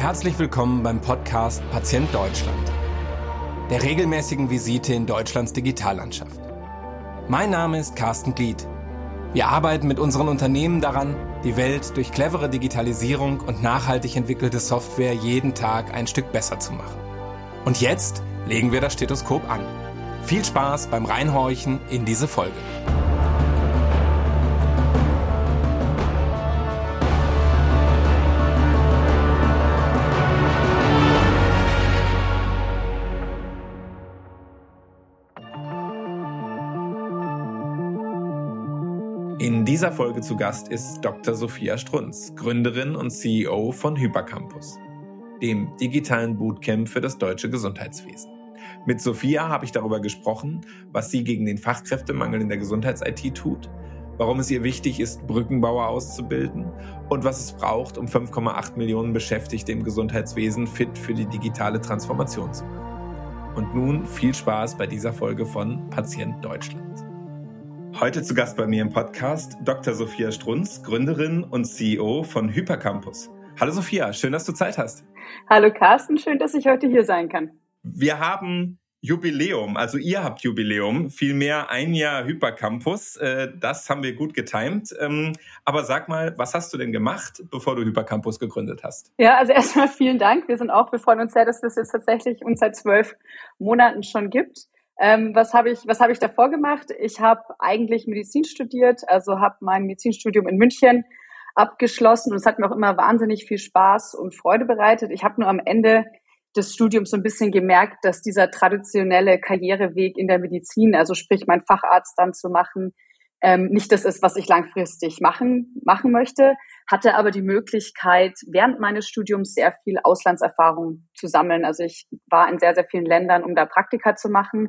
Herzlich willkommen beim Podcast Patient Deutschland, der regelmäßigen Visite in Deutschlands Digitallandschaft. Mein Name ist Carsten Glied. Wir arbeiten mit unseren Unternehmen daran, die Welt durch clevere Digitalisierung und nachhaltig entwickelte Software jeden Tag ein Stück besser zu machen. Und jetzt legen wir das Stethoskop an. Viel Spaß beim Reinhorchen in diese Folge. Dieser Folge zu Gast ist Dr. Sophia Strunz, Gründerin und CEO von Hypercampus, dem digitalen Bootcamp für das deutsche Gesundheitswesen. Mit Sophia habe ich darüber gesprochen, was sie gegen den Fachkräftemangel in der Gesundheits-IT tut, warum es ihr wichtig ist, Brückenbauer auszubilden und was es braucht, um 5,8 Millionen Beschäftigte im Gesundheitswesen fit für die digitale Transformation zu machen. Und nun viel Spaß bei dieser Folge von Patient Deutschland. Heute zu Gast bei mir im Podcast Dr. Sophia Strunz, Gründerin und CEO von Hypercampus. Hallo Sophia, schön, dass du Zeit hast. Hallo Carsten, schön, dass ich heute hier sein kann. Wir haben Jubiläum, also ihr habt Jubiläum, vielmehr ein Jahr Hypercampus. Äh, das haben wir gut getimt. Ähm, aber sag mal, was hast du denn gemacht, bevor du Hypercampus gegründet hast? Ja, also erstmal vielen Dank. Wir sind auch, wir freuen uns sehr, dass es jetzt tatsächlich uns seit zwölf Monaten schon gibt. Ähm, was habe ich, was habe ich davor gemacht? Ich habe eigentlich Medizin studiert, also habe mein Medizinstudium in München abgeschlossen und es hat mir auch immer wahnsinnig viel Spaß und Freude bereitet. Ich habe nur am Ende des Studiums so ein bisschen gemerkt, dass dieser traditionelle Karriereweg in der Medizin, also sprich mein Facharzt dann zu machen, ähm, nicht das ist, was ich langfristig machen, machen möchte, hatte aber die Möglichkeit, während meines Studiums sehr viel Auslandserfahrung zu sammeln. Also ich war in sehr, sehr vielen Ländern, um da Praktika zu machen.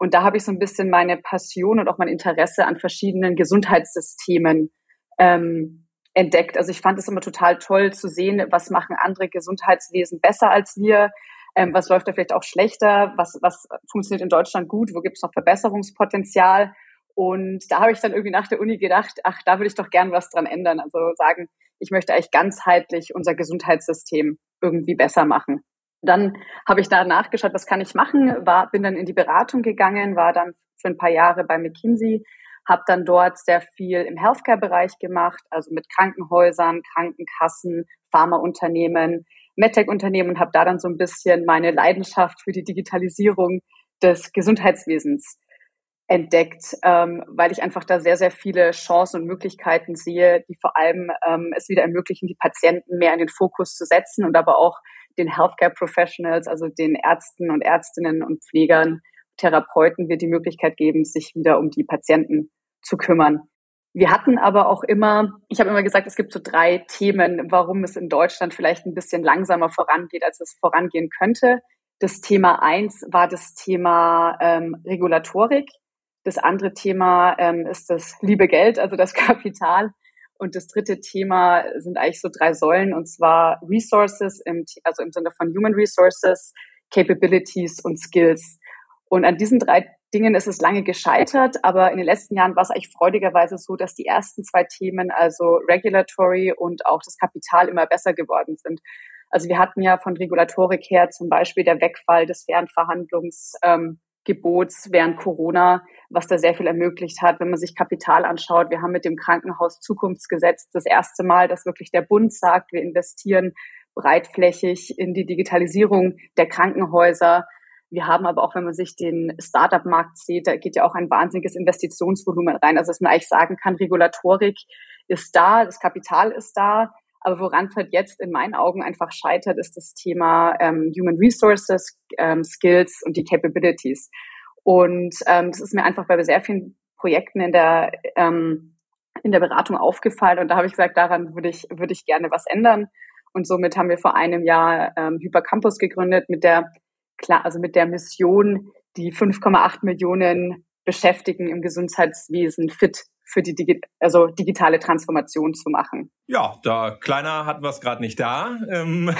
Und da habe ich so ein bisschen meine Passion und auch mein Interesse an verschiedenen Gesundheitssystemen ähm, entdeckt. Also ich fand es immer total toll zu sehen, was machen andere Gesundheitswesen besser als wir, ähm, was läuft da vielleicht auch schlechter, was, was funktioniert in Deutschland gut, wo gibt es noch Verbesserungspotenzial. Und da habe ich dann irgendwie nach der Uni gedacht, ach, da würde ich doch gern was dran ändern. Also sagen, ich möchte eigentlich ganzheitlich unser Gesundheitssystem irgendwie besser machen. Dann habe ich da nachgeschaut, was kann ich machen, war, bin dann in die Beratung gegangen, war dann für ein paar Jahre bei McKinsey, habe dann dort sehr viel im Healthcare-Bereich gemacht, also mit Krankenhäusern, Krankenkassen, Pharmaunternehmen, MedTech-Unternehmen und habe da dann so ein bisschen meine Leidenschaft für die Digitalisierung des Gesundheitswesens entdeckt, ähm, weil ich einfach da sehr, sehr viele Chancen und Möglichkeiten sehe, die vor allem ähm, es wieder ermöglichen, die Patienten mehr in den Fokus zu setzen und aber auch den Healthcare Professionals, also den Ärzten und Ärztinnen und Pflegern, Therapeuten wird die Möglichkeit geben, sich wieder um die Patienten zu kümmern. Wir hatten aber auch immer, ich habe immer gesagt, es gibt so drei Themen, warum es in Deutschland vielleicht ein bisschen langsamer vorangeht, als es vorangehen könnte. Das Thema eins war das Thema ähm, Regulatorik. Das andere Thema ähm, ist das liebe Geld, also das Kapital. Und das dritte Thema sind eigentlich so drei Säulen, und zwar Resources, im, also im Sinne von Human Resources, Capabilities und Skills. Und an diesen drei Dingen ist es lange gescheitert, aber in den letzten Jahren war es eigentlich freudigerweise so, dass die ersten zwei Themen, also Regulatory und auch das Kapital, immer besser geworden sind. Also wir hatten ja von Regulatorik her zum Beispiel der Wegfall des Fernverhandlungs, ähm, Gebots während Corona, was da sehr viel ermöglicht hat, wenn man sich Kapital anschaut. Wir haben mit dem Krankenhaus Zukunftsgesetz das erste Mal, dass wirklich der Bund sagt, wir investieren breitflächig in die Digitalisierung der Krankenhäuser. Wir haben aber auch, wenn man sich den Startup-Markt sieht, da geht ja auch ein wahnsinniges Investitionsvolumen rein. Also dass man eigentlich sagen kann, Regulatorik ist da, das Kapital ist da. Aber woran es halt jetzt in meinen Augen einfach scheitert, ist das Thema ähm, Human Resources, ähm, Skills und die Capabilities. Und ähm, das ist mir einfach bei sehr vielen Projekten in der ähm, in der Beratung aufgefallen und da habe ich gesagt, daran würde ich würde ich gerne was ändern. Und somit haben wir vor einem Jahr ähm, Hypercampus gegründet mit der klar, also mit der Mission, die 5,8 Millionen Beschäftigten im Gesundheitswesen fit für die Digi also digitale Transformation zu machen. Ja, da kleiner hatten wir es gerade nicht da. Ähm,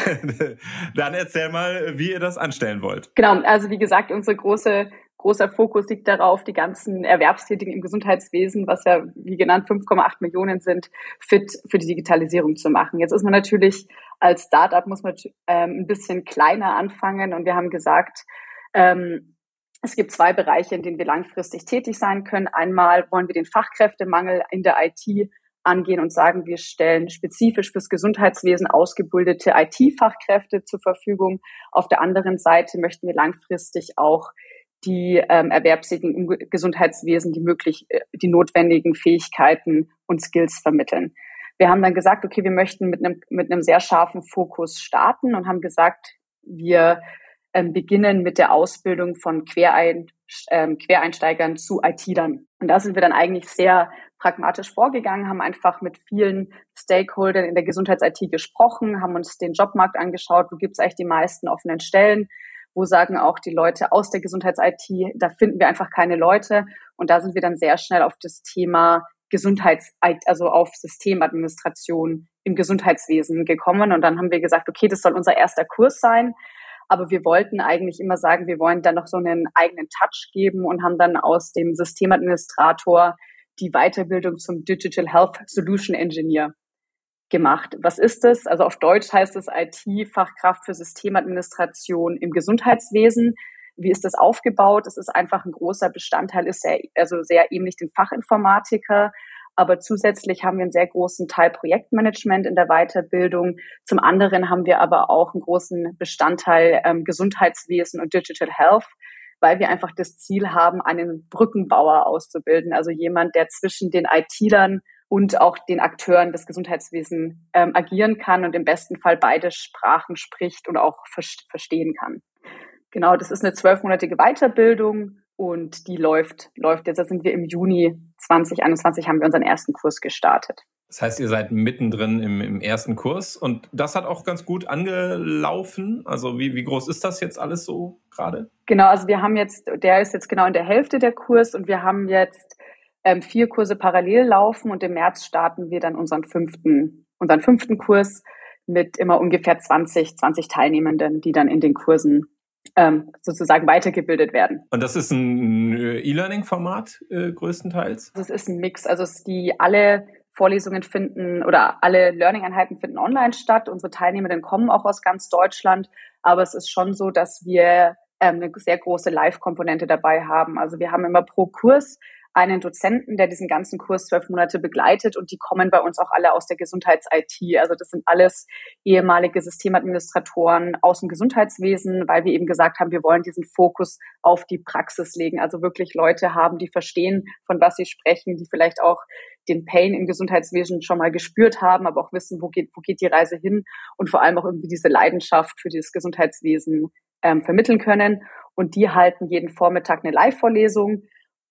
dann erzähl mal, wie ihr das anstellen wollt. Genau, also wie gesagt, unsere große großer Fokus liegt darauf, die ganzen Erwerbstätigen im Gesundheitswesen, was ja wie genannt 5,8 Millionen sind, fit für die Digitalisierung zu machen. Jetzt ist man natürlich als Startup muss man ähm, ein bisschen kleiner anfangen und wir haben gesagt, ähm, es gibt zwei Bereiche, in denen wir langfristig tätig sein können. Einmal wollen wir den Fachkräftemangel in der IT angehen und sagen, wir stellen spezifisch fürs Gesundheitswesen ausgebildete IT-Fachkräfte zur Verfügung. Auf der anderen Seite möchten wir langfristig auch die ähm, Erwerbstätigen im Gesundheitswesen die möglich äh, die notwendigen Fähigkeiten und Skills vermitteln. Wir haben dann gesagt, okay, wir möchten mit einem mit einem sehr scharfen Fokus starten und haben gesagt, wir ähm, beginnen mit der Ausbildung von Querein, ähm, Quereinsteigern zu IT-Lern. Und da sind wir dann eigentlich sehr pragmatisch vorgegangen, haben einfach mit vielen Stakeholdern in der Gesundheits-IT gesprochen, haben uns den Jobmarkt angeschaut, wo gibt es eigentlich die meisten offenen Stellen, wo sagen auch die Leute aus der Gesundheits-IT, da finden wir einfach keine Leute. Und da sind wir dann sehr schnell auf das Thema Gesundheits, also auf Systemadministration im Gesundheitswesen gekommen. Und dann haben wir gesagt, okay, das soll unser erster Kurs sein. Aber wir wollten eigentlich immer sagen, wir wollen dann noch so einen eigenen Touch geben und haben dann aus dem Systemadministrator die Weiterbildung zum Digital Health Solution Engineer gemacht. Was ist das? Also auf Deutsch heißt es IT-Fachkraft für Systemadministration im Gesundheitswesen. Wie ist das aufgebaut? Es ist einfach ein großer Bestandteil, ist sehr, also sehr ähnlich dem Fachinformatiker. Aber zusätzlich haben wir einen sehr großen Teil Projektmanagement in der Weiterbildung. Zum anderen haben wir aber auch einen großen Bestandteil ähm, Gesundheitswesen und Digital Health, weil wir einfach das Ziel haben, einen Brückenbauer auszubilden. Also jemand, der zwischen den IT-Lern und auch den Akteuren des Gesundheitswesens ähm, agieren kann und im besten Fall beide Sprachen spricht und auch verstehen kann. Genau, das ist eine zwölfmonatige Weiterbildung und die läuft, läuft jetzt. Da sind wir im Juni 2021 haben wir unseren ersten Kurs gestartet. Das heißt, ihr seid mittendrin im, im ersten Kurs und das hat auch ganz gut angelaufen. Also wie, wie groß ist das jetzt alles so gerade? Genau, also wir haben jetzt, der ist jetzt genau in der Hälfte der Kurs und wir haben jetzt ähm, vier Kurse parallel laufen und im März starten wir dann unseren fünften, unseren fünften Kurs mit immer ungefähr 20, 20 Teilnehmenden, die dann in den Kursen ähm, sozusagen weitergebildet werden. Und das ist ein E-Learning-Format äh, größtenteils? Das ist ein Mix. Also es die alle Vorlesungen finden oder alle Learning-Einheiten finden online statt. Unsere Teilnehmenden kommen auch aus ganz Deutschland, aber es ist schon so, dass wir ähm, eine sehr große Live-Komponente dabei haben. Also wir haben immer pro Kurs einen Dozenten, der diesen ganzen Kurs zwölf Monate begleitet und die kommen bei uns auch alle aus der Gesundheits-IT. Also das sind alles ehemalige Systemadministratoren aus dem Gesundheitswesen, weil wir eben gesagt haben, wir wollen diesen Fokus auf die Praxis legen. Also wirklich Leute haben, die verstehen, von was sie sprechen, die vielleicht auch den Pain im Gesundheitswesen schon mal gespürt haben, aber auch wissen, wo geht, wo geht die Reise hin und vor allem auch irgendwie diese Leidenschaft für das Gesundheitswesen ähm, vermitteln können. Und die halten jeden Vormittag eine Live-Vorlesung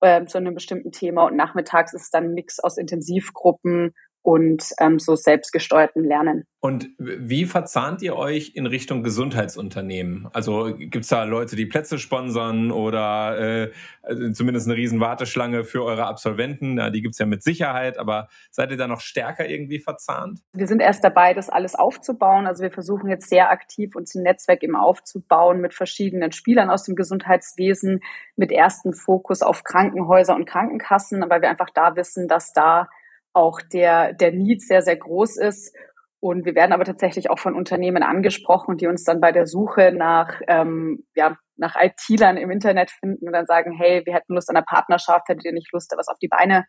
äh, zu einem bestimmten Thema. Und nachmittags ist dann ein Mix aus Intensivgruppen und ähm, so selbstgesteuerten Lernen. Und wie verzahnt ihr euch in Richtung Gesundheitsunternehmen? Also gibt's da Leute, die Plätze sponsern oder äh, also zumindest eine riesen Warteschlange für eure Absolventen? Ja, die gibt's ja mit Sicherheit, aber seid ihr da noch stärker irgendwie verzahnt? Wir sind erst dabei, das alles aufzubauen. Also wir versuchen jetzt sehr aktiv uns ein Netzwerk eben aufzubauen mit verschiedenen Spielern aus dem Gesundheitswesen, mit ersten Fokus auf Krankenhäuser und Krankenkassen, weil wir einfach da wissen, dass da auch der, der Need sehr, sehr groß ist. Und wir werden aber tatsächlich auch von Unternehmen angesprochen, die uns dann bei der Suche nach, ähm, ja, nach IT-Lern im Internet finden und dann sagen, hey, wir hätten Lust an einer Partnerschaft, hättet ihr nicht Lust, da was auf die Beine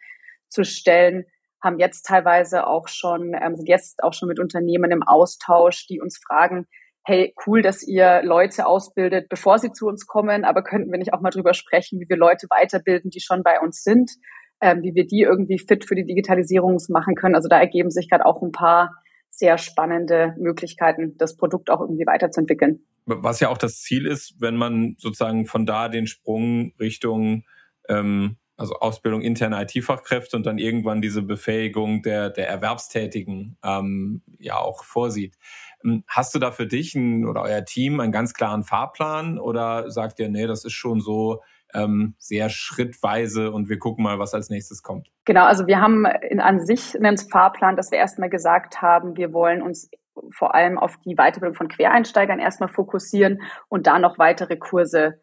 zu stellen? Haben jetzt teilweise auch schon, ähm, sind jetzt auch schon mit Unternehmen im Austausch, die uns fragen, hey, cool, dass ihr Leute ausbildet, bevor sie zu uns kommen, aber könnten wir nicht auch mal drüber sprechen, wie wir Leute weiterbilden, die schon bei uns sind? Ähm, wie wir die irgendwie fit für die Digitalisierung machen können. Also da ergeben sich gerade auch ein paar sehr spannende Möglichkeiten, das Produkt auch irgendwie weiterzuentwickeln. Was ja auch das Ziel ist, wenn man sozusagen von da den Sprung Richtung ähm, also Ausbildung interner IT-Fachkräfte und dann irgendwann diese Befähigung der, der Erwerbstätigen ähm, ja auch vorsieht. Ähm, hast du da für dich ein, oder euer Team einen ganz klaren Fahrplan oder sagt ihr, nee, das ist schon so, ähm, sehr schrittweise und wir gucken mal, was als nächstes kommt. Genau, also wir haben in an sich einen Fahrplan, dass wir erstmal gesagt haben, wir wollen uns vor allem auf die Weiterbildung von Quereinsteigern erstmal fokussieren und da noch weitere Kurse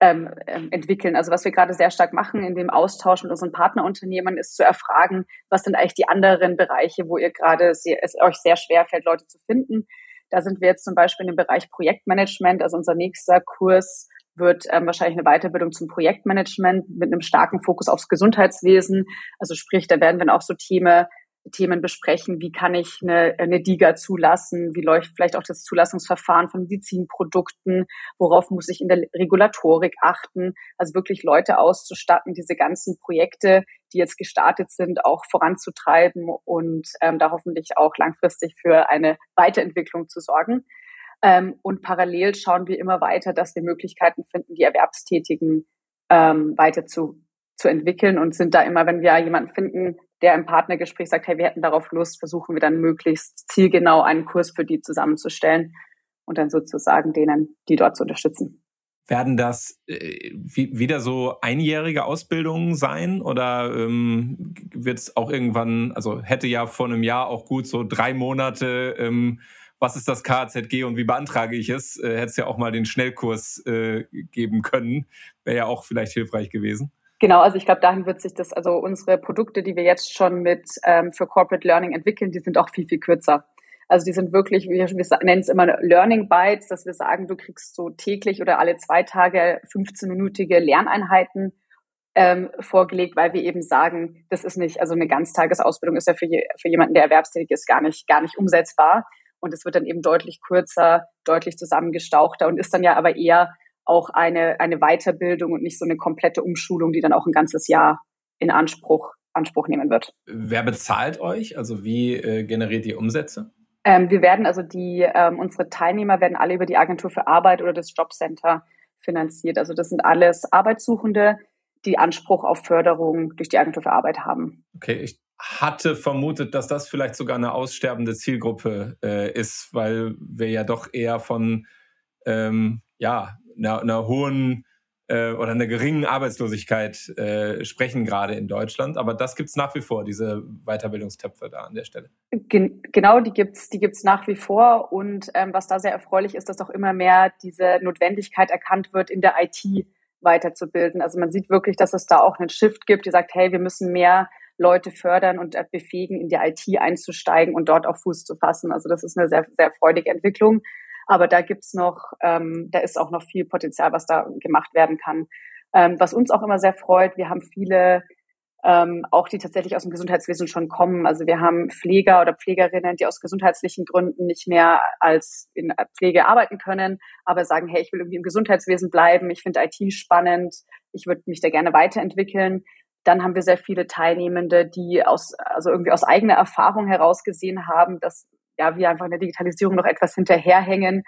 ähm, ähm entwickeln. Also was wir gerade sehr stark machen in dem Austausch mit unseren Partnerunternehmen ist zu erfragen, was sind eigentlich die anderen Bereiche, wo ihr gerade es euch sehr schwer fällt, Leute zu finden Da sind wir jetzt zum Beispiel in dem Bereich Projektmanagement. Also unser nächster Kurs wird ähm, wahrscheinlich eine Weiterbildung zum Projektmanagement mit einem starken Fokus aufs Gesundheitswesen. Also sprich, da werden wir auch so Themen Themen besprechen, wie kann ich eine, eine DIGA zulassen, wie läuft vielleicht auch das Zulassungsverfahren von Medizinprodukten, worauf muss ich in der Regulatorik achten, also wirklich Leute auszustatten, diese ganzen Projekte, die jetzt gestartet sind, auch voranzutreiben und ähm, da hoffentlich auch langfristig für eine Weiterentwicklung zu sorgen. Ähm, und parallel schauen wir immer weiter, dass wir Möglichkeiten finden, die Erwerbstätigen ähm, weiter zu, zu entwickeln und sind da immer, wenn wir jemanden finden, der im Partnergespräch sagt, hey, wir hätten darauf Lust, versuchen wir dann möglichst zielgenau einen Kurs für die zusammenzustellen und dann sozusagen denen, die dort zu unterstützen. Werden das äh, wieder so einjährige Ausbildungen sein oder ähm, wird es auch irgendwann, also hätte ja vor einem Jahr auch gut so drei Monate, ähm, was ist das KZG und wie beantrage ich es, äh, hätte es ja auch mal den Schnellkurs äh, geben können, wäre ja auch vielleicht hilfreich gewesen. Genau, also ich glaube, dahin wird sich das, also unsere Produkte, die wir jetzt schon mit ähm, für Corporate Learning entwickeln, die sind auch viel, viel kürzer. Also die sind wirklich, wir, wir nennen es immer Learning Bytes, dass wir sagen, du kriegst so täglich oder alle zwei Tage 15-minütige Lerneinheiten ähm, vorgelegt, weil wir eben sagen, das ist nicht, also eine Ganztagesausbildung ist ja für, je, für jemanden, der erwerbstätig ist, gar nicht, gar nicht umsetzbar. Und es wird dann eben deutlich kürzer, deutlich zusammengestauchter und ist dann ja aber eher auch eine, eine Weiterbildung und nicht so eine komplette Umschulung, die dann auch ein ganzes Jahr in Anspruch, Anspruch nehmen wird. Wer bezahlt euch? Also wie äh, generiert ihr Umsätze? Ähm, wir werden also die, ähm, unsere Teilnehmer werden alle über die Agentur für Arbeit oder das Jobcenter finanziert. Also das sind alles Arbeitssuchende, die Anspruch auf Förderung durch die Agentur für Arbeit haben. Okay, ich hatte vermutet, dass das vielleicht sogar eine aussterbende Zielgruppe äh, ist, weil wir ja doch eher von ähm, ja, einer, einer hohen äh, oder einer geringen Arbeitslosigkeit äh, sprechen gerade in Deutschland. Aber das gibt's nach wie vor, diese Weiterbildungstöpfe da an der Stelle. Gen genau, die gibt's die gibt's nach wie vor. Und ähm, was da sehr erfreulich ist, dass auch immer mehr diese Notwendigkeit erkannt wird, in der IT weiterzubilden. Also man sieht wirklich, dass es da auch einen Shift gibt, die sagt, hey, wir müssen mehr Leute fördern und befähigen, in die IT einzusteigen und dort auch Fuß zu fassen. Also das ist eine sehr, sehr freudige Entwicklung. Aber da gibt's noch, ähm, da ist auch noch viel Potenzial, was da gemacht werden kann. Ähm, was uns auch immer sehr freut, wir haben viele ähm, auch die tatsächlich aus dem Gesundheitswesen schon kommen. Also wir haben Pfleger oder Pflegerinnen, die aus gesundheitlichen Gründen nicht mehr als in Pflege arbeiten können, aber sagen, hey, ich will irgendwie im Gesundheitswesen bleiben, ich finde IT spannend, ich würde mich da gerne weiterentwickeln. Dann haben wir sehr viele Teilnehmende, die aus, also irgendwie aus eigener Erfahrung heraus gesehen haben, dass ja, wir einfach in der Digitalisierung noch etwas hinterherhängen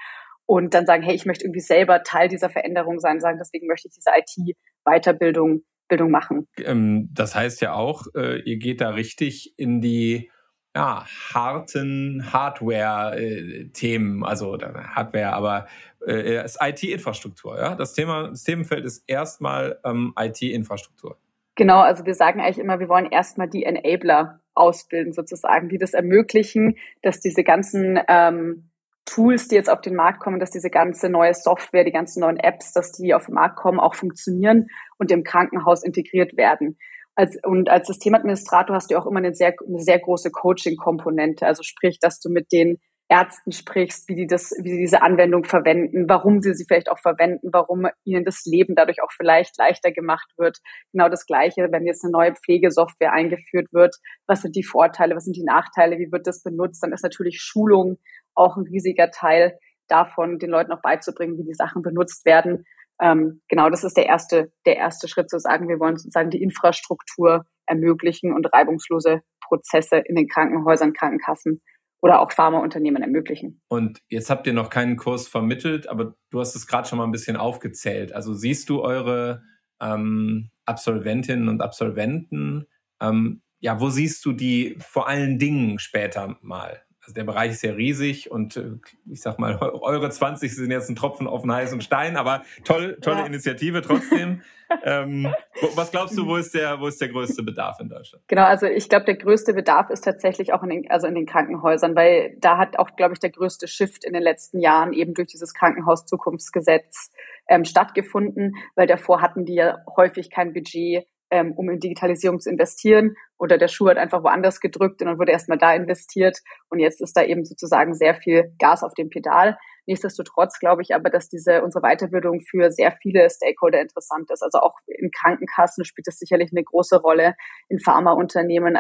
und dann sagen, hey, ich möchte irgendwie selber Teil dieser Veränderung sein, sagen, deswegen möchte ich diese IT-Weiterbildung Bildung machen. Ähm, das heißt ja auch, äh, ihr geht da richtig in die ja, harten Hardware-Themen, also Hardware, aber äh, ist IT-Infrastruktur. Ja? Das Thema, das Themenfeld ist erstmal ähm, IT-Infrastruktur. Genau, also wir sagen eigentlich immer, wir wollen erstmal die Enabler ausbilden sozusagen, die das ermöglichen, dass diese ganzen ähm, Tools, die jetzt auf den Markt kommen, dass diese ganze neue Software, die ganzen neuen Apps, dass die auf den Markt kommen, auch funktionieren und im Krankenhaus integriert werden. Als, und als Systemadministrator hast du auch immer eine sehr, eine sehr große Coaching-Komponente. Also sprich, dass du mit den Ärzten sprichst, wie die das, wie sie diese Anwendung verwenden, warum sie sie vielleicht auch verwenden, warum ihnen das Leben dadurch auch vielleicht leichter gemacht wird. Genau das Gleiche, wenn jetzt eine neue Pflegesoftware eingeführt wird. Was sind die Vorteile? Was sind die Nachteile? Wie wird das benutzt? Dann ist natürlich Schulung auch ein riesiger Teil davon, den Leuten auch beizubringen, wie die Sachen benutzt werden. Ähm, genau, das ist der erste, der erste Schritt zu sagen, wir wollen sozusagen die Infrastruktur ermöglichen und reibungslose Prozesse in den Krankenhäusern, Krankenkassen oder auch Pharmaunternehmen ermöglichen. Und jetzt habt ihr noch keinen Kurs vermittelt, aber du hast es gerade schon mal ein bisschen aufgezählt. Also siehst du eure ähm, Absolventinnen und Absolventen, ähm, ja, wo siehst du die vor allen Dingen später mal? Also der Bereich ist ja riesig und äh, ich sag mal, eure 20 sind jetzt ein Tropfen auf den heißen Stein, aber toll, tolle ja. Initiative trotzdem. ähm, was glaubst du, wo ist der, wo ist der größte Bedarf in Deutschland? Genau, also ich glaube, der größte Bedarf ist tatsächlich auch in den, also in den Krankenhäusern, weil da hat auch, glaube ich, der größte Shift in den letzten Jahren eben durch dieses Krankenhauszukunftsgesetz ähm, stattgefunden, weil davor hatten die ja häufig kein Budget ähm, um in Digitalisierung zu investieren. Oder der Schuh hat einfach woanders gedrückt und dann wurde erstmal da investiert. Und jetzt ist da eben sozusagen sehr viel Gas auf dem Pedal. Nichtsdestotrotz glaube ich aber, dass diese unsere Weiterbildung für sehr viele Stakeholder interessant ist. Also auch in Krankenkassen spielt es sicherlich eine große Rolle, in Pharmaunternehmen,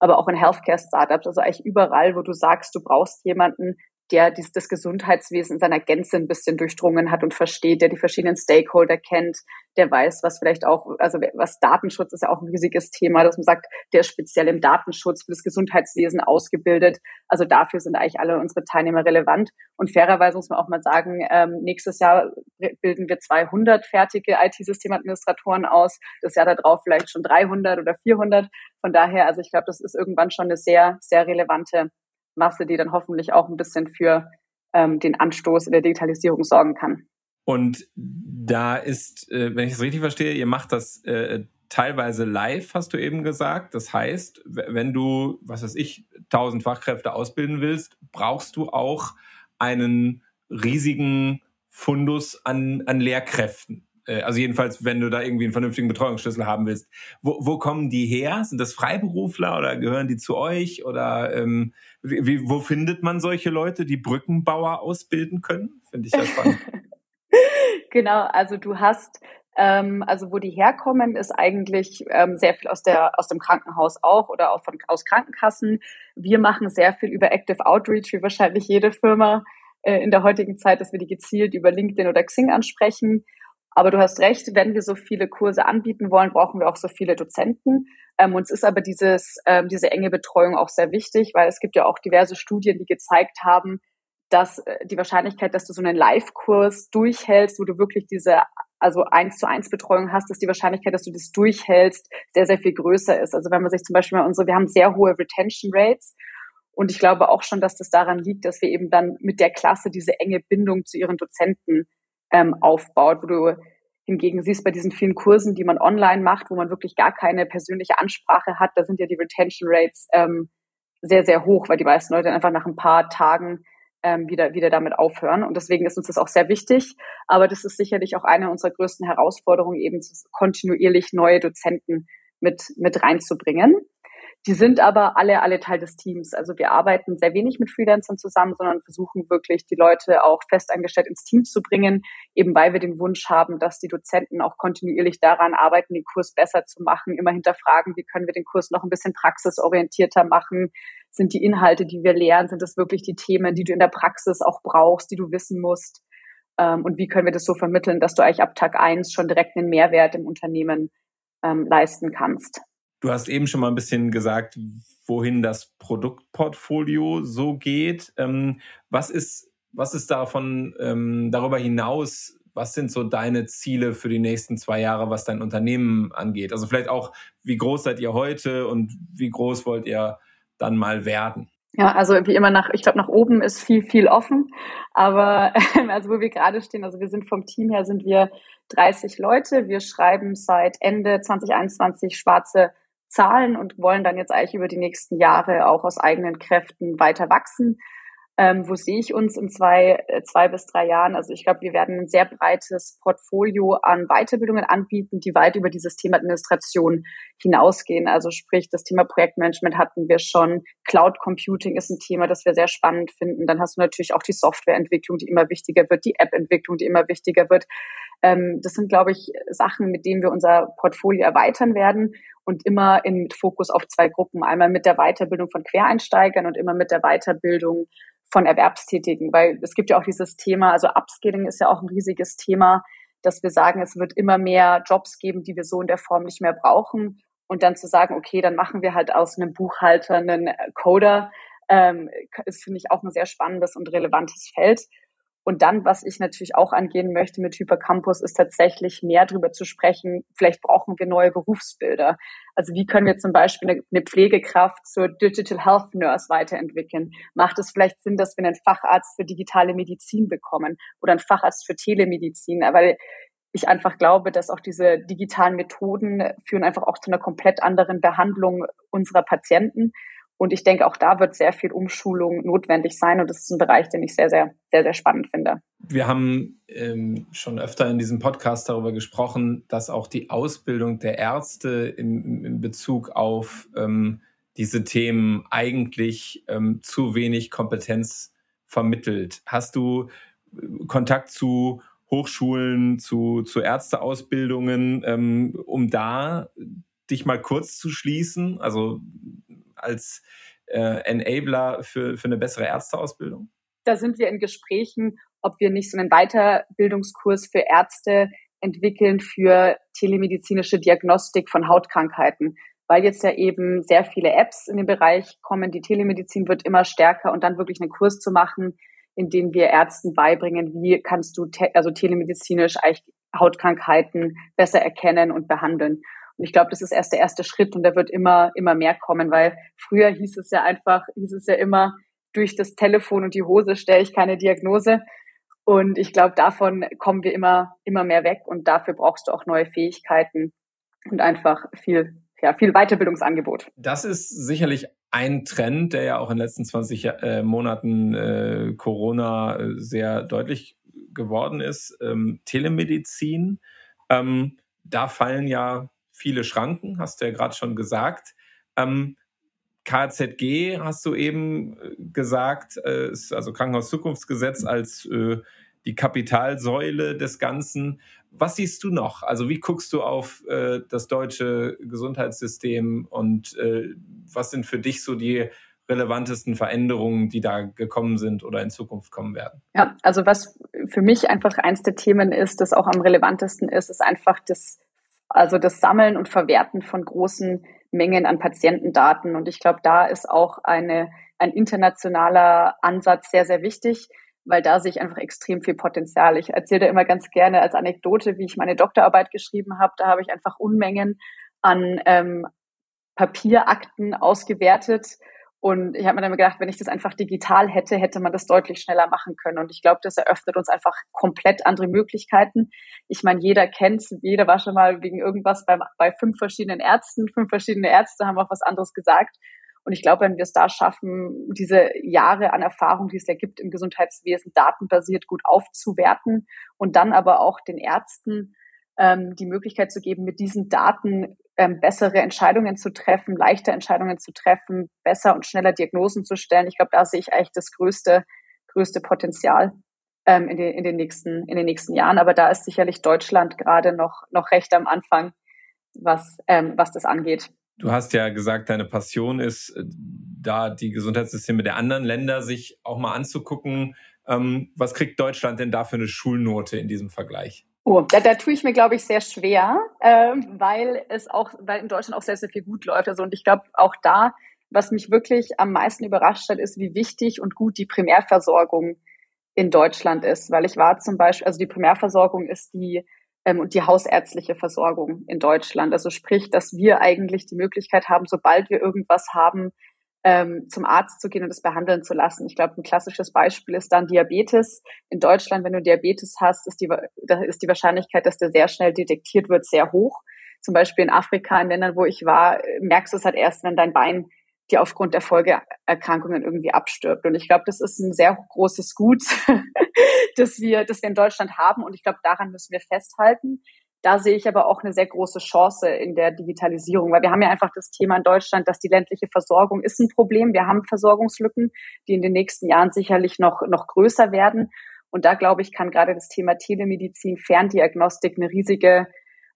aber auch in Healthcare-Startups, also eigentlich überall, wo du sagst, du brauchst jemanden, der dies, das Gesundheitswesen in seiner Gänze ein bisschen durchdrungen hat und versteht, der die verschiedenen Stakeholder kennt, der weiß, was vielleicht auch, also was Datenschutz ist ja auch ein riesiges Thema, dass man sagt, der ist speziell im Datenschutz für das Gesundheitswesen ausgebildet. Also dafür sind eigentlich alle unsere Teilnehmer relevant. Und fairerweise muss man auch mal sagen, ähm, nächstes Jahr bilden wir 200 fertige IT-Systemadministratoren aus, das Jahr darauf vielleicht schon 300 oder 400. Von daher, also ich glaube, das ist irgendwann schon eine sehr, sehr relevante Masse, die dann hoffentlich auch ein bisschen für ähm, den Anstoß in der Digitalisierung sorgen kann. Und da ist, äh, wenn ich es richtig verstehe, ihr macht das äh, teilweise live, hast du eben gesagt. Das heißt, wenn du, was weiß ich, tausend Fachkräfte ausbilden willst, brauchst du auch einen riesigen Fundus an, an Lehrkräften. Äh, also jedenfalls, wenn du da irgendwie einen vernünftigen Betreuungsschlüssel haben willst. Wo, wo kommen die her? Sind das Freiberufler oder gehören die zu euch? Oder ähm, wie, wo findet man solche Leute, die Brückenbauer ausbilden können? Finde ich ja spannend. genau, also du hast ähm, also wo die herkommen, ist eigentlich ähm, sehr viel aus der aus dem Krankenhaus auch oder auch von aus Krankenkassen. Wir machen sehr viel über Active Outreach, wie wahrscheinlich jede Firma äh, in der heutigen Zeit, dass wir die gezielt über LinkedIn oder Xing ansprechen. Aber du hast recht, wenn wir so viele Kurse anbieten wollen, brauchen wir auch so viele Dozenten. Ähm, uns ist aber dieses, ähm, diese enge Betreuung auch sehr wichtig, weil es gibt ja auch diverse Studien, die gezeigt haben, dass äh, die Wahrscheinlichkeit, dass du so einen Live-Kurs durchhältst, wo du wirklich diese also eins zu eins Betreuung hast, dass die Wahrscheinlichkeit, dass du das durchhältst, sehr, sehr viel größer ist. Also wenn man sich zum Beispiel mal unsere, wir haben sehr hohe Retention Rates. Und ich glaube auch schon, dass das daran liegt, dass wir eben dann mit der Klasse diese enge Bindung zu ihren Dozenten ähm, aufbaut, wo du hingegen siehst bei diesen vielen Kursen, die man online macht, wo man wirklich gar keine persönliche Ansprache hat, da sind ja die Retention Rates ähm, sehr, sehr hoch, weil die meisten Leute einfach nach ein paar Tagen ähm, wieder, wieder damit aufhören. Und deswegen ist uns das auch sehr wichtig. Aber das ist sicherlich auch eine unserer größten Herausforderungen, eben kontinuierlich neue Dozenten mit, mit reinzubringen. Die sind aber alle, alle Teil des Teams. Also wir arbeiten sehr wenig mit Freelancern zusammen, sondern versuchen wirklich die Leute auch festangestellt ins Team zu bringen, eben weil wir den Wunsch haben, dass die Dozenten auch kontinuierlich daran arbeiten, den Kurs besser zu machen, immer hinterfragen, wie können wir den Kurs noch ein bisschen praxisorientierter machen, sind die Inhalte, die wir lernen, sind das wirklich die Themen, die du in der Praxis auch brauchst, die du wissen musst? Ähm, und wie können wir das so vermitteln, dass du eigentlich ab Tag eins schon direkt einen Mehrwert im Unternehmen ähm, leisten kannst? Du hast eben schon mal ein bisschen gesagt, wohin das Produktportfolio so geht. Ähm, was ist, was ist davon ähm, darüber hinaus? Was sind so deine Ziele für die nächsten zwei Jahre, was dein Unternehmen angeht? Also vielleicht auch, wie groß seid ihr heute und wie groß wollt ihr dann mal werden? Ja, also wie immer nach, ich glaube, nach oben ist viel, viel offen. Aber also wo wir gerade stehen, also wir sind vom Team her sind wir 30 Leute. Wir schreiben seit Ende 2021 schwarze Zahlen und wollen dann jetzt eigentlich über die nächsten Jahre auch aus eigenen Kräften weiter wachsen. Ähm, wo sehe ich uns in zwei, äh, zwei bis drei Jahren? Also ich glaube, wir werden ein sehr breites Portfolio an Weiterbildungen anbieten, die weit über dieses Thema Administration hinausgehen. Also sprich, das Thema Projektmanagement hatten wir schon. Cloud Computing ist ein Thema, das wir sehr spannend finden. Dann hast du natürlich auch die Softwareentwicklung, die immer wichtiger wird, die App-Entwicklung, die immer wichtiger wird. Ähm, das sind, glaube ich, Sachen, mit denen wir unser Portfolio erweitern werden und immer in, mit Fokus auf zwei Gruppen. Einmal mit der Weiterbildung von Quereinsteigern und immer mit der Weiterbildung von Erwerbstätigen, weil es gibt ja auch dieses Thema, also Upskilling ist ja auch ein riesiges Thema, dass wir sagen, es wird immer mehr Jobs geben, die wir so in der Form nicht mehr brauchen. Und dann zu sagen, okay, dann machen wir halt aus einem Buchhalter einen Coder, ähm, ist, finde ich, auch ein sehr spannendes und relevantes Feld. Und dann, was ich natürlich auch angehen möchte mit Hypercampus, ist tatsächlich mehr darüber zu sprechen. Vielleicht brauchen wir neue Berufsbilder. Also wie können wir zum Beispiel eine, Pflegekraft zur Digital Health Nurse weiterentwickeln? Macht es vielleicht Sinn, dass wir einen Facharzt für digitale Medizin bekommen oder einen Facharzt für Telemedizin? Weil ich einfach glaube, dass auch diese digitalen Methoden führen einfach auch zu einer komplett anderen Behandlung unserer Patienten. Und ich denke, auch da wird sehr viel Umschulung notwendig sein. Und das ist ein Bereich, den ich sehr, sehr, sehr, sehr spannend finde. Wir haben ähm, schon öfter in diesem Podcast darüber gesprochen, dass auch die Ausbildung der Ärzte in, in Bezug auf ähm, diese Themen eigentlich ähm, zu wenig Kompetenz vermittelt. Hast du äh, Kontakt zu Hochschulen, zu, zu Ärzteausbildungen, ähm, um da dich mal kurz zu schließen, also als äh, Enabler für, für eine bessere Ärzteausbildung? Da sind wir in Gesprächen, ob wir nicht so einen Weiterbildungskurs für Ärzte entwickeln für telemedizinische Diagnostik von Hautkrankheiten, weil jetzt ja eben sehr viele Apps in den Bereich kommen. Die Telemedizin wird immer stärker und dann wirklich einen Kurs zu machen, in dem wir Ärzten beibringen, wie kannst du te also telemedizinisch eigentlich Hautkrankheiten besser erkennen und behandeln. Und ich glaube, das ist erst der erste Schritt und der wird immer, immer mehr kommen, weil früher hieß es ja einfach, hieß es ja immer, durch das Telefon und die Hose stelle ich keine Diagnose. Und ich glaube, davon kommen wir immer, immer mehr weg und dafür brauchst du auch neue Fähigkeiten und einfach viel, ja, viel Weiterbildungsangebot. Das ist sicherlich ein Trend, der ja auch in den letzten 20 äh, Monaten äh, Corona äh, sehr deutlich geworden ist. Ähm, Telemedizin. Ähm, da fallen ja viele Schranken, hast du ja gerade schon gesagt. Ähm, KZG hast du eben äh, gesagt, äh, also Krankenhauszukunftsgesetz als äh, die Kapitalsäule des Ganzen. Was siehst du noch? Also wie guckst du auf äh, das deutsche Gesundheitssystem und äh, was sind für dich so die relevantesten Veränderungen, die da gekommen sind oder in Zukunft kommen werden? Ja, also was für mich einfach eins der Themen ist, das auch am relevantesten ist, ist einfach das also das Sammeln und Verwerten von großen Mengen an Patientendaten. Und ich glaube, da ist auch eine, ein internationaler Ansatz sehr, sehr wichtig, weil da sehe ich einfach extrem viel Potenzial. Ich erzähle da immer ganz gerne als Anekdote, wie ich meine Doktorarbeit geschrieben habe. Da habe ich einfach Unmengen an ähm, Papierakten ausgewertet und ich habe mir dann gedacht, wenn ich das einfach digital hätte, hätte man das deutlich schneller machen können. Und ich glaube, das eröffnet uns einfach komplett andere Möglichkeiten. Ich meine, jeder kennt jeder war schon mal wegen irgendwas bei, bei fünf verschiedenen Ärzten. Fünf verschiedene Ärzte haben auch was anderes gesagt. Und ich glaube, wenn wir es da schaffen, diese Jahre an Erfahrung, die es ja gibt im Gesundheitswesen, datenbasiert gut aufzuwerten und dann aber auch den Ärzten ähm, die Möglichkeit zu geben, mit diesen Daten ähm, bessere Entscheidungen zu treffen, leichter Entscheidungen zu treffen, besser und schneller Diagnosen zu stellen. Ich glaube, da sehe ich eigentlich das größte, größte Potenzial ähm, in, den, in, den nächsten, in den nächsten Jahren. Aber da ist sicherlich Deutschland gerade noch, noch recht am Anfang, was, ähm, was das angeht. Du hast ja gesagt, deine Passion ist, äh, da die Gesundheitssysteme der anderen Länder sich auch mal anzugucken. Ähm, was kriegt Deutschland denn da für eine Schulnote in diesem Vergleich? Oh, da, da tue ich mir, glaube ich, sehr schwer, ähm, weil es auch, weil in Deutschland auch sehr, sehr viel gut läuft. Also und ich glaube auch da, was mich wirklich am meisten überrascht hat, ist, wie wichtig und gut die Primärversorgung in Deutschland ist. Weil ich war zum Beispiel, also die Primärversorgung ist die ähm, und die hausärztliche Versorgung in Deutschland. Also sprich, dass wir eigentlich die Möglichkeit haben, sobald wir irgendwas haben, ähm, zum Arzt zu gehen und es behandeln zu lassen. Ich glaube, ein klassisches Beispiel ist dann Diabetes. In Deutschland, wenn du Diabetes hast, ist die, da ist die Wahrscheinlichkeit, dass der sehr schnell detektiert wird, sehr hoch. Zum Beispiel in Afrika, in Ländern, wo ich war, merkst du es halt erst, wenn dein Bein dir aufgrund der Folgeerkrankungen irgendwie abstirbt. Und ich glaube, das ist ein sehr großes Gut, das wir, das wir in Deutschland haben. Und ich glaube, daran müssen wir festhalten. Da sehe ich aber auch eine sehr große Chance in der Digitalisierung, weil wir haben ja einfach das Thema in Deutschland, dass die ländliche Versorgung ist ein Problem. Wir haben Versorgungslücken, die in den nächsten Jahren sicherlich noch, noch größer werden. Und da glaube ich, kann gerade das Thema Telemedizin, Ferndiagnostik eine riesige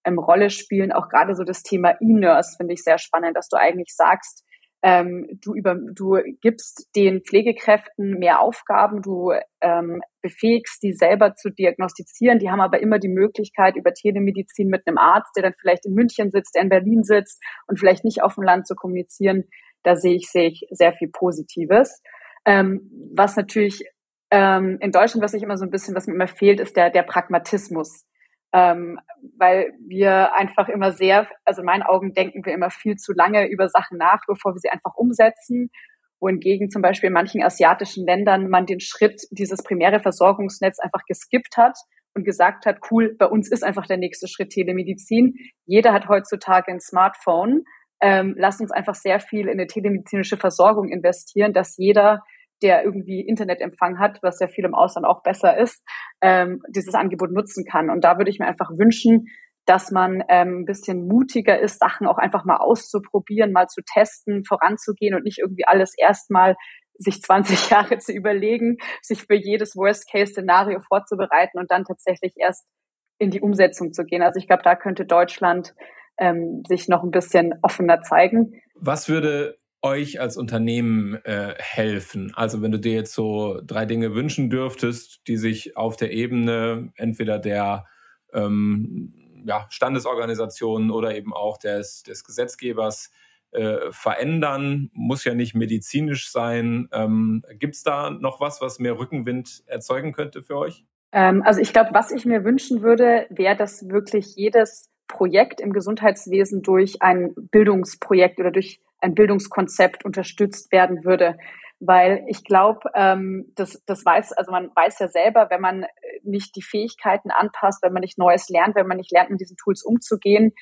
ähm, Rolle spielen. Auch gerade so das Thema E-Nurse finde ich sehr spannend, dass du eigentlich sagst, ähm, du, über, du gibst den Pflegekräften mehr Aufgaben, du ähm, befähigst die selber zu diagnostizieren. Die haben aber immer die Möglichkeit, über Telemedizin mit einem Arzt, der dann vielleicht in München sitzt, der in Berlin sitzt und vielleicht nicht auf dem Land zu kommunizieren. Da sehe ich, sehe ich sehr viel Positives. Ähm, was natürlich ähm, in Deutschland, was ich immer so ein bisschen, was mir immer fehlt, ist der, der Pragmatismus ähm, weil wir einfach immer sehr, also in meinen Augen denken wir immer viel zu lange über Sachen nach, bevor wir sie einfach umsetzen. Wohingegen zum Beispiel in manchen asiatischen Ländern man den Schritt, dieses primäre Versorgungsnetz einfach geskippt hat und gesagt hat, cool, bei uns ist einfach der nächste Schritt Telemedizin. Jeder hat heutzutage ein Smartphone. Ähm, lasst uns einfach sehr viel in eine telemedizinische Versorgung investieren, dass jeder der irgendwie Internetempfang hat, was ja viel im Ausland auch besser ist, ähm, dieses Angebot nutzen kann. Und da würde ich mir einfach wünschen, dass man ähm, ein bisschen mutiger ist, Sachen auch einfach mal auszuprobieren, mal zu testen, voranzugehen und nicht irgendwie alles erstmal sich 20 Jahre zu überlegen, sich für jedes Worst-Case-Szenario vorzubereiten und dann tatsächlich erst in die Umsetzung zu gehen. Also ich glaube, da könnte Deutschland ähm, sich noch ein bisschen offener zeigen. Was würde euch als Unternehmen äh, helfen? Also wenn du dir jetzt so drei Dinge wünschen dürftest, die sich auf der Ebene entweder der ähm, ja, Standesorganisationen oder eben auch des, des Gesetzgebers äh, verändern, muss ja nicht medizinisch sein. Ähm, Gibt es da noch was, was mehr Rückenwind erzeugen könnte für euch? Ähm, also ich glaube, was ich mir wünschen würde, wäre, dass wirklich jedes Projekt im Gesundheitswesen durch ein Bildungsprojekt oder durch ein Bildungskonzept unterstützt werden würde weil ich glaube, ähm, das, das weiß, also man weiß ja selber, wenn man nicht die Fähigkeiten anpasst, wenn man nicht Neues lernt, wenn man nicht lernt, mit diesen Tools umzugehen,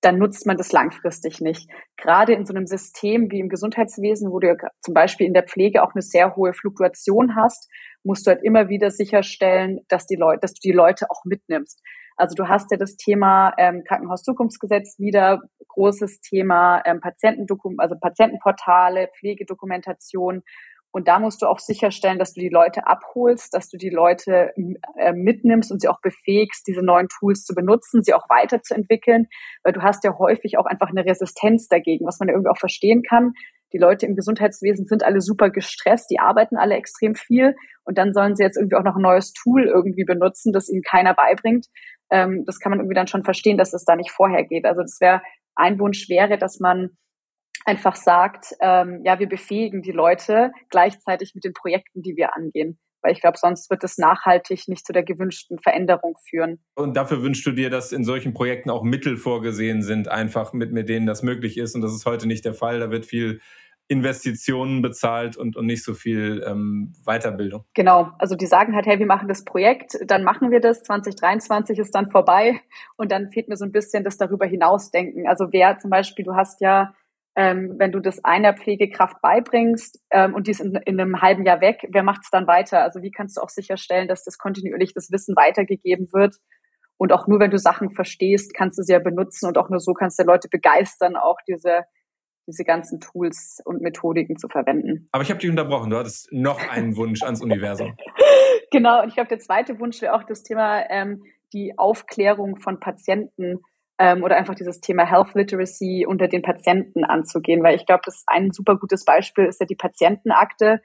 dann nutzt man das langfristig nicht. Gerade in so einem System wie im Gesundheitswesen, wo du ja zum Beispiel in der Pflege auch eine sehr hohe Fluktuation hast, musst du halt immer wieder sicherstellen, dass die Leute, dass du die Leute auch mitnimmst. Also du hast ja das Thema ähm, Krankenhauszukunftsgesetz wieder, großes Thema ähm, Patientendokum also Patientenportale, Pflegedokumentation. Und da musst du auch sicherstellen, dass du die Leute abholst, dass du die Leute äh, mitnimmst und sie auch befähigst, diese neuen Tools zu benutzen, sie auch weiterzuentwickeln, weil du hast ja häufig auch einfach eine Resistenz dagegen, was man irgendwie auch verstehen kann. Die Leute im Gesundheitswesen sind alle super gestresst, die arbeiten alle extrem viel und dann sollen sie jetzt irgendwie auch noch ein neues Tool irgendwie benutzen, das ihnen keiner beibringt. Ähm, das kann man irgendwie dann schon verstehen, dass es da nicht vorher geht. Also das wäre ein Wunsch wäre, dass man einfach sagt, ähm, ja, wir befähigen die Leute gleichzeitig mit den Projekten, die wir angehen. Weil ich glaube, sonst wird es nachhaltig nicht zu der gewünschten Veränderung führen. Und dafür wünschst du dir, dass in solchen Projekten auch Mittel vorgesehen sind, einfach mit, mit denen das möglich ist. Und das ist heute nicht der Fall. Da wird viel Investitionen bezahlt und, und nicht so viel ähm, Weiterbildung. Genau, also die sagen halt, hey, wir machen das Projekt, dann machen wir das, 2023 ist dann vorbei und dann fehlt mir so ein bisschen das darüber hinausdenken. Also wer zum Beispiel, du hast ja, ähm, wenn du das einer Pflegekraft beibringst ähm, und die ist in, in einem halben Jahr weg, wer macht es dann weiter? Also wie kannst du auch sicherstellen, dass das kontinuierlich das Wissen weitergegeben wird? Und auch nur wenn du Sachen verstehst, kannst du sie ja benutzen und auch nur so kannst du Leute begeistern, auch diese diese ganzen Tools und Methodiken zu verwenden. Aber ich habe dich unterbrochen, du hattest noch einen Wunsch ans Universum. genau, und ich glaube, der zweite Wunsch wäre auch das Thema ähm, die Aufklärung von Patienten ähm, oder einfach dieses Thema Health Literacy unter den Patienten anzugehen, weil ich glaube, das ist ein super gutes Beispiel ist ja die Patientenakte.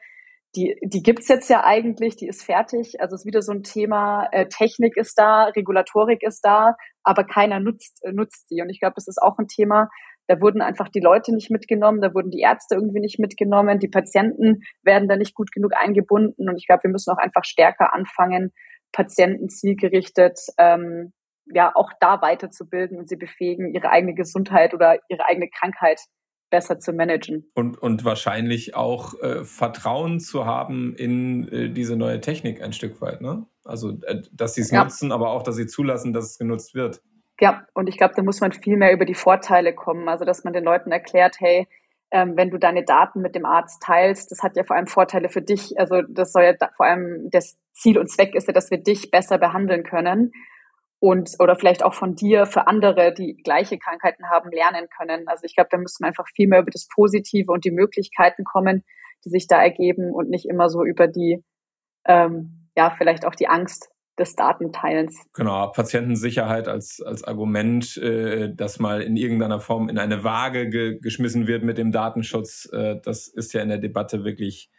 Die, die gibt's jetzt ja eigentlich, die ist fertig. Also es ist wieder so ein Thema, äh, Technik ist da, Regulatorik ist da, aber keiner nutzt, äh, nutzt sie. Und ich glaube, das ist auch ein Thema, da wurden einfach die Leute nicht mitgenommen, da wurden die Ärzte irgendwie nicht mitgenommen, die Patienten werden da nicht gut genug eingebunden. Und ich glaube, wir müssen auch einfach stärker anfangen, Patienten zielgerichtet ähm, ja auch da weiterzubilden und sie befähigen, ihre eigene Gesundheit oder ihre eigene Krankheit besser zu managen. Und, und wahrscheinlich auch äh, Vertrauen zu haben in äh, diese neue Technik ein Stück weit, ne? Also, äh, dass sie es ja. nutzen, aber auch, dass sie zulassen, dass es genutzt wird. Ja, und ich glaube, da muss man viel mehr über die Vorteile kommen. Also, dass man den Leuten erklärt, hey, ähm, wenn du deine Daten mit dem Arzt teilst, das hat ja vor allem Vorteile für dich. Also, das soll ja vor allem das Ziel und Zweck ist ja, dass wir dich besser behandeln können und oder vielleicht auch von dir für andere, die gleiche Krankheiten haben, lernen können. Also ich glaube, da müssen wir einfach viel mehr über das Positive und die Möglichkeiten kommen, die sich da ergeben und nicht immer so über die, ähm, ja, vielleicht auch die Angst des Datenteilens. Genau, Patientensicherheit als, als Argument, äh, das mal in irgendeiner Form in eine Waage ge geschmissen wird mit dem Datenschutz, äh, das ist ja in der Debatte wirklich,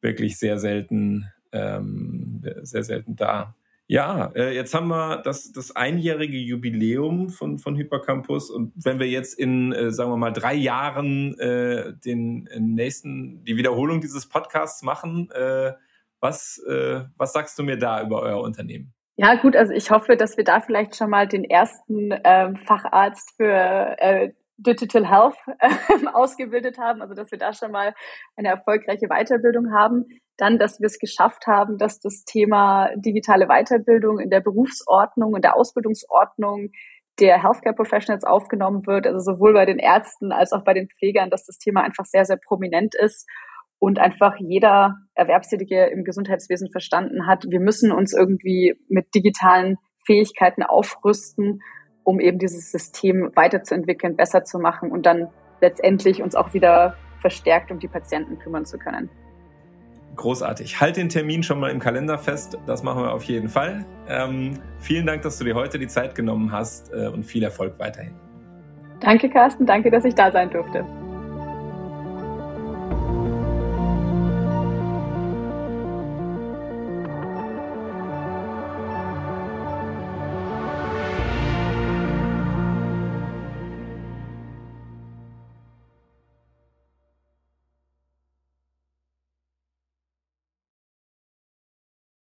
wirklich sehr selten, ähm, sehr selten da. Ja, äh, jetzt haben wir das, das einjährige Jubiläum von, von Hypercampus und wenn wir jetzt in, äh, sagen wir mal, drei Jahren äh, den äh, nächsten, die Wiederholung dieses Podcasts machen, äh, was, äh, was sagst du mir da über euer Unternehmen? Ja, gut, also ich hoffe, dass wir da vielleicht schon mal den ersten ähm, Facharzt für äh, Digital Health äh, ausgebildet haben, also dass wir da schon mal eine erfolgreiche Weiterbildung haben. Dann, dass wir es geschafft haben, dass das Thema digitale Weiterbildung in der Berufsordnung und der Ausbildungsordnung der Healthcare Professionals aufgenommen wird, also sowohl bei den Ärzten als auch bei den Pflegern, dass das Thema einfach sehr, sehr prominent ist und einfach jeder Erwerbstätige im Gesundheitswesen verstanden hat, wir müssen uns irgendwie mit digitalen Fähigkeiten aufrüsten, um eben dieses System weiterzuentwickeln, besser zu machen und dann letztendlich uns auch wieder verstärkt um die Patienten kümmern zu können. Großartig. Halt den Termin schon mal im Kalender fest. Das machen wir auf jeden Fall. Ähm, vielen Dank, dass du dir heute die Zeit genommen hast äh, und viel Erfolg weiterhin. Danke, Carsten. Danke, dass ich da sein durfte.